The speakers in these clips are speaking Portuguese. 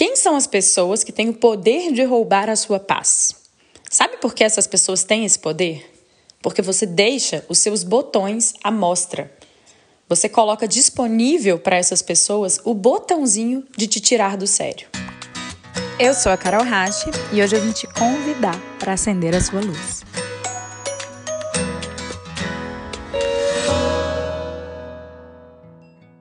Quem são as pessoas que têm o poder de roubar a sua paz? Sabe por que essas pessoas têm esse poder? Porque você deixa os seus botões à mostra. Você coloca disponível para essas pessoas o botãozinho de te tirar do sério. Eu sou a Carol Rache e hoje eu vim te convidar para acender a sua luz.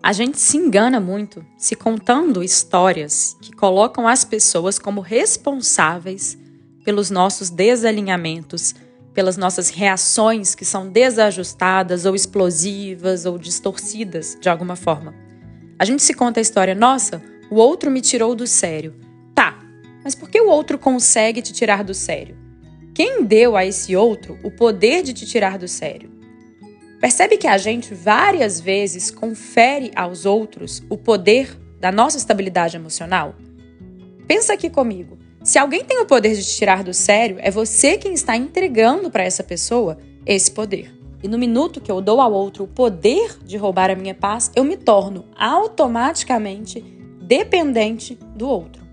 A gente se engana muito se contando histórias que colocam as pessoas como responsáveis pelos nossos desalinhamentos, pelas nossas reações que são desajustadas ou explosivas ou distorcidas de alguma forma. A gente se conta a história, nossa, o outro me tirou do sério. Tá, mas por que o outro consegue te tirar do sério? Quem deu a esse outro o poder de te tirar do sério? Percebe que a gente várias vezes confere aos outros o poder da nossa estabilidade emocional? Pensa aqui comigo. Se alguém tem o poder de te tirar do sério, é você quem está entregando para essa pessoa esse poder. E no minuto que eu dou ao outro o poder de roubar a minha paz, eu me torno automaticamente dependente do outro.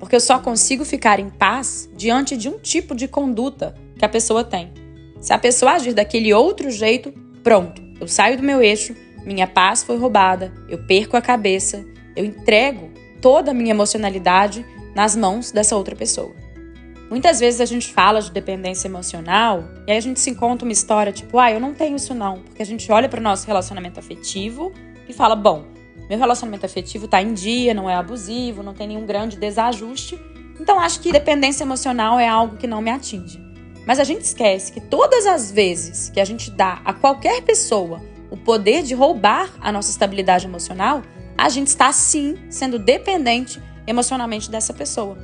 Porque eu só consigo ficar em paz diante de um tipo de conduta que a pessoa tem. Se a pessoa agir daquele outro jeito, Pronto, eu saio do meu eixo, minha paz foi roubada, eu perco a cabeça, eu entrego toda a minha emocionalidade nas mãos dessa outra pessoa. Muitas vezes a gente fala de dependência emocional e aí a gente se encontra uma história tipo, ah, eu não tenho isso não, porque a gente olha para o nosso relacionamento afetivo e fala, bom, meu relacionamento afetivo está em dia, não é abusivo, não tem nenhum grande desajuste, então acho que dependência emocional é algo que não me atinge. Mas a gente esquece que todas as vezes que a gente dá a qualquer pessoa o poder de roubar a nossa estabilidade emocional, a gente está sim sendo dependente emocionalmente dessa pessoa.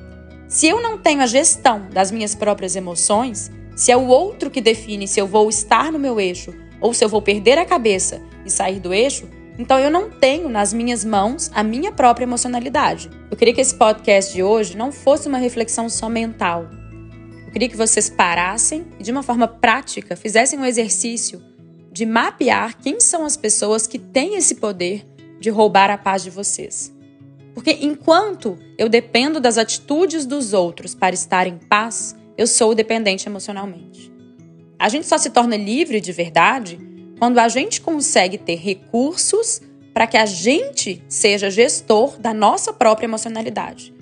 Se eu não tenho a gestão das minhas próprias emoções, se é o outro que define se eu vou estar no meu eixo ou se eu vou perder a cabeça e sair do eixo, então eu não tenho nas minhas mãos a minha própria emocionalidade. Eu queria que esse podcast de hoje não fosse uma reflexão só mental, eu queria que vocês parassem e, de uma forma prática, fizessem um exercício de mapear quem são as pessoas que têm esse poder de roubar a paz de vocês. Porque enquanto eu dependo das atitudes dos outros para estar em paz, eu sou dependente emocionalmente. A gente só se torna livre de verdade quando a gente consegue ter recursos para que a gente seja gestor da nossa própria emocionalidade.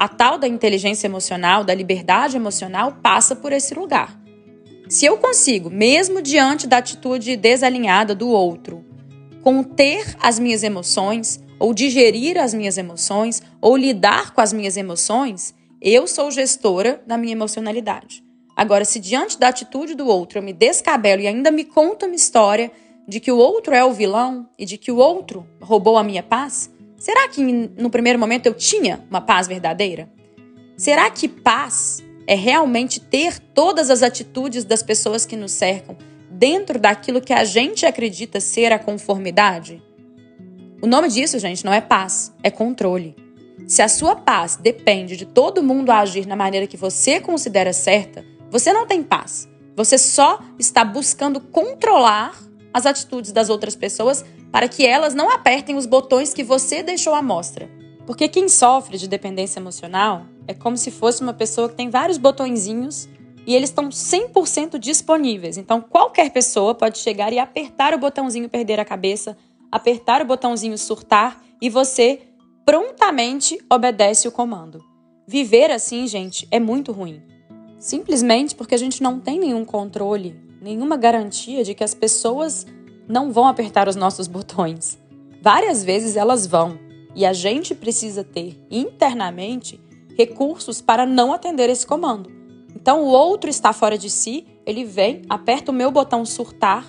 A tal da inteligência emocional, da liberdade emocional, passa por esse lugar. Se eu consigo, mesmo diante da atitude desalinhada do outro, conter as minhas emoções, ou digerir as minhas emoções, ou lidar com as minhas emoções, eu sou gestora da minha emocionalidade. Agora, se diante da atitude do outro eu me descabelo e ainda me conto uma história de que o outro é o vilão e de que o outro roubou a minha paz, Será que no primeiro momento eu tinha uma paz verdadeira? Será que paz é realmente ter todas as atitudes das pessoas que nos cercam dentro daquilo que a gente acredita ser a conformidade? O nome disso, gente, não é paz, é controle. Se a sua paz depende de todo mundo agir na maneira que você considera certa, você não tem paz. Você só está buscando controlar as atitudes das outras pessoas para que elas não apertem os botões que você deixou à mostra. Porque quem sofre de dependência emocional é como se fosse uma pessoa que tem vários botõezinhos e eles estão 100% disponíveis. Então qualquer pessoa pode chegar e apertar o botãozinho perder a cabeça, apertar o botãozinho surtar e você prontamente obedece o comando. Viver assim, gente, é muito ruim. Simplesmente porque a gente não tem nenhum controle, nenhuma garantia de que as pessoas não vão apertar os nossos botões. Várias vezes elas vão, e a gente precisa ter internamente recursos para não atender esse comando. Então o outro está fora de si, ele vem, aperta o meu botão surtar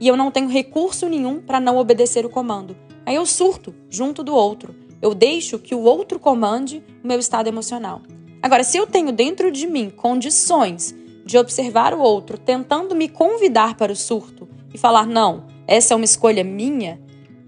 e eu não tenho recurso nenhum para não obedecer o comando. Aí eu surto junto do outro. Eu deixo que o outro comande o meu estado emocional. Agora, se eu tenho dentro de mim condições de observar o outro tentando me convidar para o surto e falar: não, essa é uma escolha minha,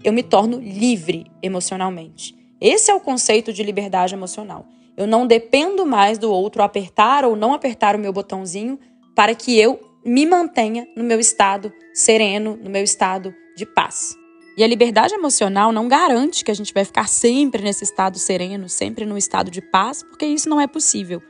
eu me torno livre emocionalmente. Esse é o conceito de liberdade emocional. Eu não dependo mais do outro apertar ou não apertar o meu botãozinho para que eu me mantenha no meu estado sereno, no meu estado de paz. E a liberdade emocional não garante que a gente vai ficar sempre nesse estado sereno, sempre no estado de paz, porque isso não é possível.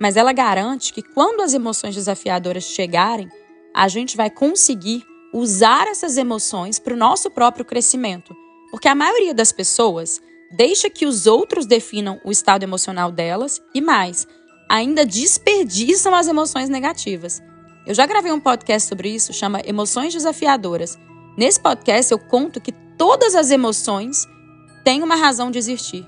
Mas ela garante que quando as emoções desafiadoras chegarem, a gente vai conseguir usar essas emoções para o nosso próprio crescimento. Porque a maioria das pessoas deixa que os outros definam o estado emocional delas e mais, ainda desperdiçam as emoções negativas. Eu já gravei um podcast sobre isso, chama Emoções Desafiadoras. Nesse podcast eu conto que todas as emoções têm uma razão de existir.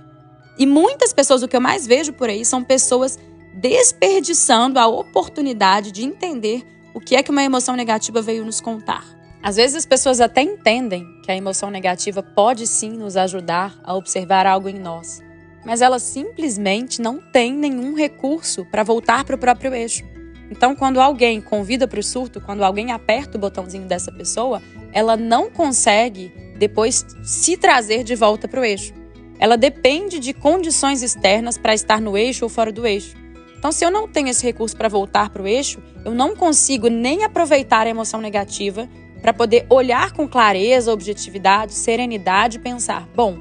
E muitas pessoas, o que eu mais vejo por aí, são pessoas desperdiçando a oportunidade de entender o que é que uma emoção negativa veio nos contar. Às vezes as pessoas até entendem que a emoção negativa pode sim nos ajudar a observar algo em nós, mas elas simplesmente não têm nenhum recurso para voltar para o próprio eixo. Então, quando alguém convida para o surto, quando alguém aperta o botãozinho dessa pessoa, ela não consegue depois se trazer de volta para o eixo. Ela depende de condições externas para estar no eixo ou fora do eixo. Então, se eu não tenho esse recurso para voltar para o eixo, eu não consigo nem aproveitar a emoção negativa para poder olhar com clareza, objetividade, serenidade e pensar: bom,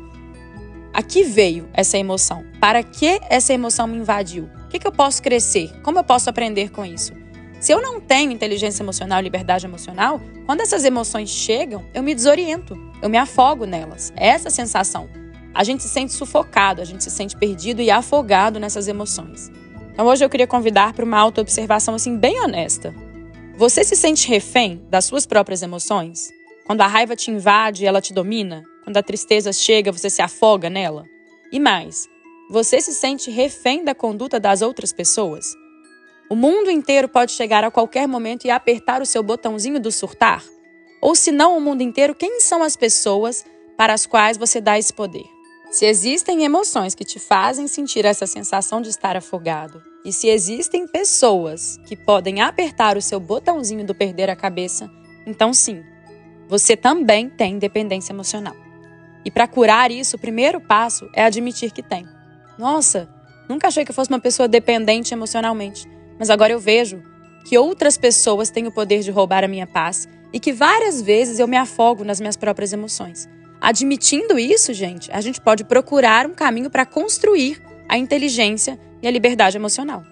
aqui veio essa emoção. Para que essa emoção me invadiu? O que, que eu posso crescer? Como eu posso aprender com isso? Se eu não tenho inteligência emocional, liberdade emocional, quando essas emoções chegam, eu me desoriento, eu me afogo nelas. É essa sensação. A gente se sente sufocado, a gente se sente perdido e afogado nessas emoções. Então hoje eu queria convidar para uma autoobservação assim bem honesta. Você se sente refém das suas próprias emoções? Quando a raiva te invade e ela te domina? Quando a tristeza chega, você se afoga nela? E mais, você se sente refém da conduta das outras pessoas? O mundo inteiro pode chegar a qualquer momento e apertar o seu botãozinho do surtar? Ou se não o mundo inteiro, quem são as pessoas para as quais você dá esse poder? Se existem emoções que te fazem sentir essa sensação de estar afogado, e se existem pessoas que podem apertar o seu botãozinho do perder a cabeça, então sim, você também tem dependência emocional. E para curar isso, o primeiro passo é admitir que tem. Nossa, nunca achei que eu fosse uma pessoa dependente emocionalmente. Mas agora eu vejo que outras pessoas têm o poder de roubar a minha paz e que várias vezes eu me afogo nas minhas próprias emoções. Admitindo isso, gente, a gente pode procurar um caminho para construir a inteligência e a liberdade emocional.